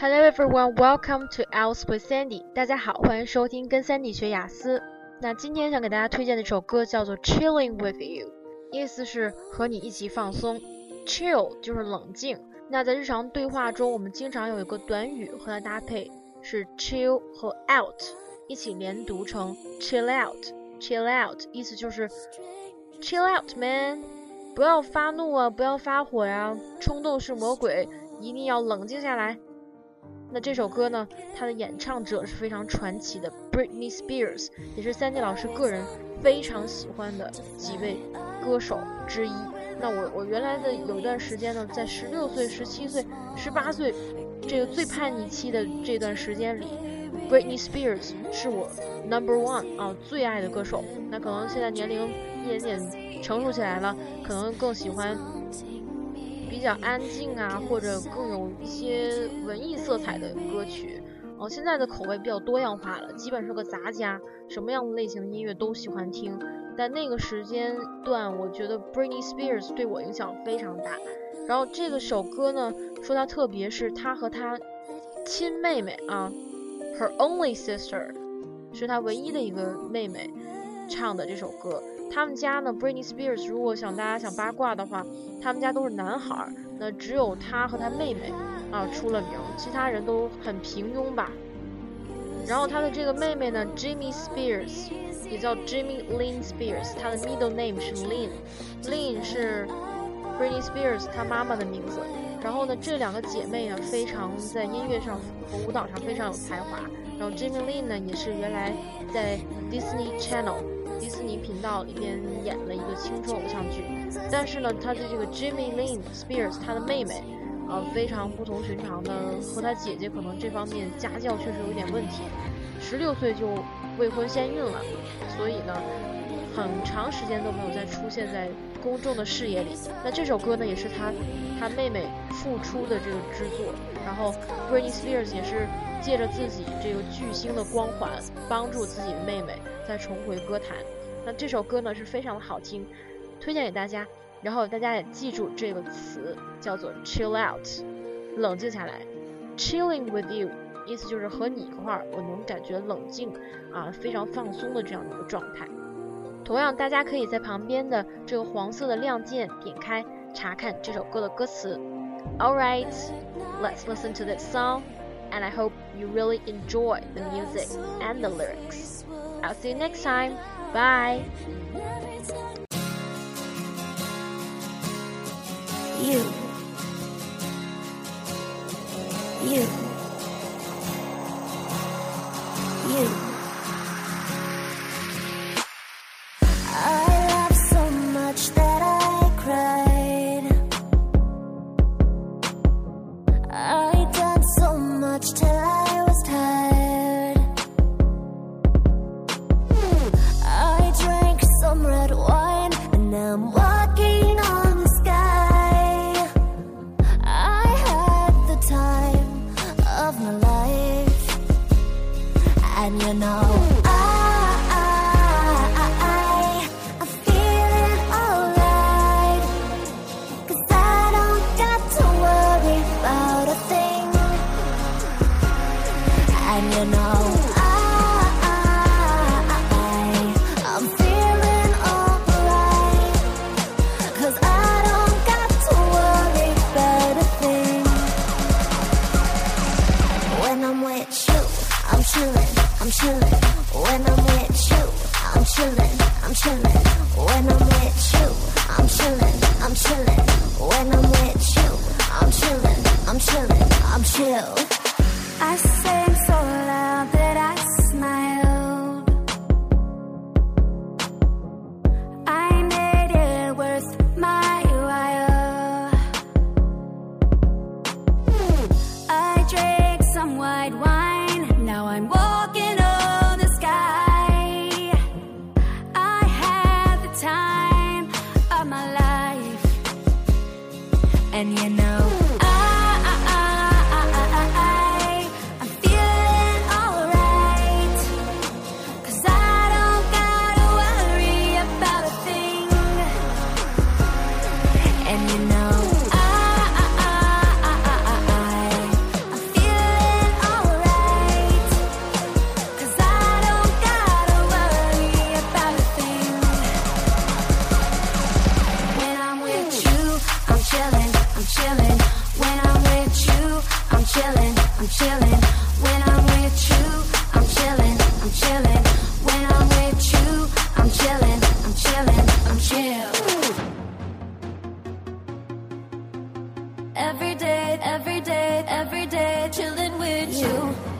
Hello everyone, welcome to Else with Sandy。大家好，欢迎收听跟 Sandy 学雅思。那今天想给大家推荐的一首歌叫做《Chilling with You》，意思是和你一起放松。Chill 就是冷静。那在日常对话中，我们经常有一个短语和它搭配，是 chill 和 out 一起连读成 chill out。chill out 意思就是 chill out man，不要发怒啊，不要发火呀，冲动是魔鬼，一定要冷静下来。那这首歌呢，它的演唱者是非常传奇的，Britney Spears，也是三 D 老师个人非常喜欢的几位歌手之一。那我我原来的有一段时间呢，在十六岁、十七岁、十八岁这个最叛逆期的这段时间里，Britney Spears 是我 Number One 啊最爱的歌手。那可能现在年龄一点点成熟起来了，可能更喜欢。比较安静啊，或者更有一些文艺色彩的歌曲。哦，现在的口味比较多样化了，基本是个杂家，什么样的类型的音乐都喜欢听。但那个时间段，我觉得 Britney Spears 对我影响非常大。然后这个首歌呢，说它特别是他和他亲妹妹啊，Her only sister，是他唯一的一个妹妹唱的这首歌。他们家呢，Britney Spears，如果想大家想八卦的话，他们家都是男孩儿，那只有他和他妹妹啊出了名，其他人都很平庸吧。然后他的这个妹妹呢，Jimmy Spears，也叫 Jimmy Lynn Spears，她的 middle name 是 Lynn，Lynn 是 Britney Spears 她妈妈的名字。然后呢，这两个姐妹呢，非常在音乐上和舞蹈上非常有才华。然后 Jimmy Lynn 呢，也是原来在 Disney Channel。迪士尼频道里边演了一个青春偶像剧，但是呢，他的这个 Jimmy Lynn Spears，他的妹妹，呃，非常不同寻常的，和他姐姐可能这方面家教确实有点问题，十六岁就未婚先孕了，所以呢，很长时间都没有再出现在公众的视野里。那这首歌呢，也是他他妹妹复出的这个制作，然后 Britney Spears 也是借着自己这个巨星的光环，帮助自己的妹妹。再重回歌坛，那这首歌呢是非常的好听，推荐给大家。然后大家也记住这个词，叫做 chill out，冷静下来。Chilling with you，意思就是和你一块儿，我能感觉冷静啊，非常放松的这样的一个状态。同样，大家可以在旁边的这个黄色的亮键点开查看这首歌的歌词。All right，let's listen to this song，and I hope you really enjoy the music and the lyrics. I'll see you next time. Bye. You. You. You. you know. Ah, ah, ah, I, I, I, I, feeling I don't got to a thing. And you know. when I'm with you, I'm chillin', I'm chillin'. When I'm with you, I'm chillin', I'm chillin', I'm chill. I sing so loud. I'm chilling, I'm chilling. When I'm with you, I'm chilling, I'm chilling. When I'm with you, I'm chilling, I'm chilling, I'm chill. Every day, every day, every day, chilling with you.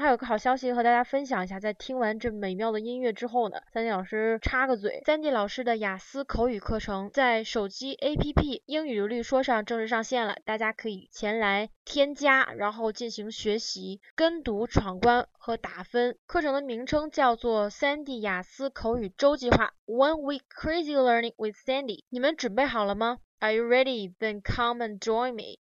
还有个好消息和大家分享一下，在听完这美妙的音乐之后呢，三 D 老师插个嘴，三 D 老师的雅思口语课程在手机 APP 英语流利说上正式上线了，大家可以前来添加，然后进行学习、跟读、闯关和打分。课程的名称叫做三 D 雅思口语周计划 （One Week Crazy Learning with Sandy）。你们准备好了吗？Are you ready? Then come and join me.